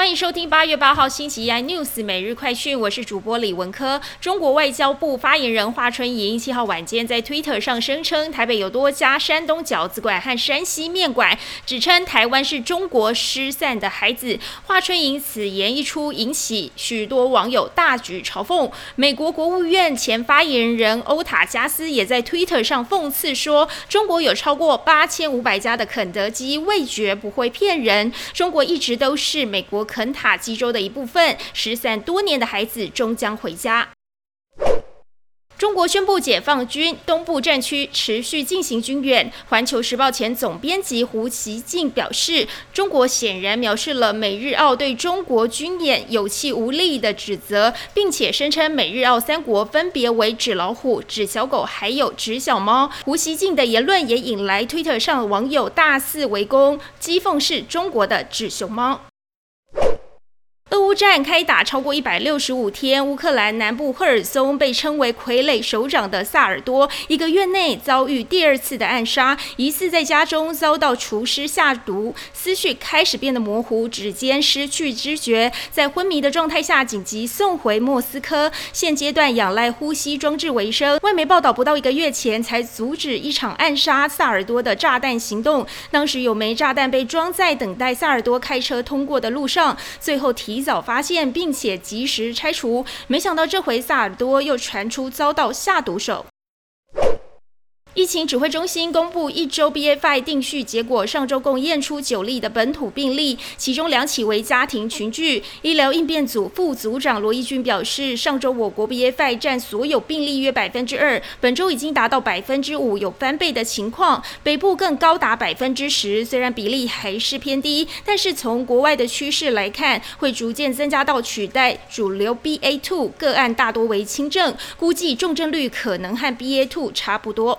欢迎收听八月八号星期一 news 每日快讯，我是主播李文科。中国外交部发言人华春莹七号晚间在 Twitter 上声称，台北有多家山东饺子馆和山西面馆，指称台湾是中国失散的孩子。华春莹此言一出，引起许多网友大举嘲讽。美国国务院前发言人欧塔加斯也在 Twitter 上讽刺说，中国有超过八千五百家的肯德基，味觉不会骗人。中国一直都是美国。肯塔基州的一部分，失散多年的孩子终将回家。中国宣布解放军东部战区持续进行军演。环球时报前总编辑胡锡进表示，中国显然藐视了美日澳对中国军演有气无力的指责，并且声称美日澳三国分别为纸老虎、纸小狗，还有纸小猫。胡锡进的言论也引来推特上网友大肆围攻，讥讽是中国的纸熊猫。战开打超过一百六十五天，乌克兰南部赫尔松被称为傀儡首长的萨尔多，一个月内遭遇第二次的暗杀，疑似在家中遭到厨师下毒，思绪开始变得模糊，指尖失去知觉，在昏迷的状态下紧急送回莫斯科，现阶段仰赖呼吸装置为生。外媒报道，不到一个月前才阻止一场暗杀萨尔多的炸弹行动，当时有枚炸弹被装在等待萨尔多开车通过的路上，最后提。早发现并且及时拆除，没想到这回萨尔多又传出遭到下毒手。疫情指挥中心公布一周 BA.5 定序结果，上周共验出九例的本土病例，其中两起为家庭群聚。医疗应变组副组长罗义军表示，上周我国 BA.5 占所有病例约百分之二，本周已经达到百分之五，有翻倍的情况，北部更高达百分之十。虽然比例还是偏低，但是从国外的趋势来看，会逐渐增加到取代主流 BA.2 个案大多为轻症，估计重症率可能和 BA.2 差不多。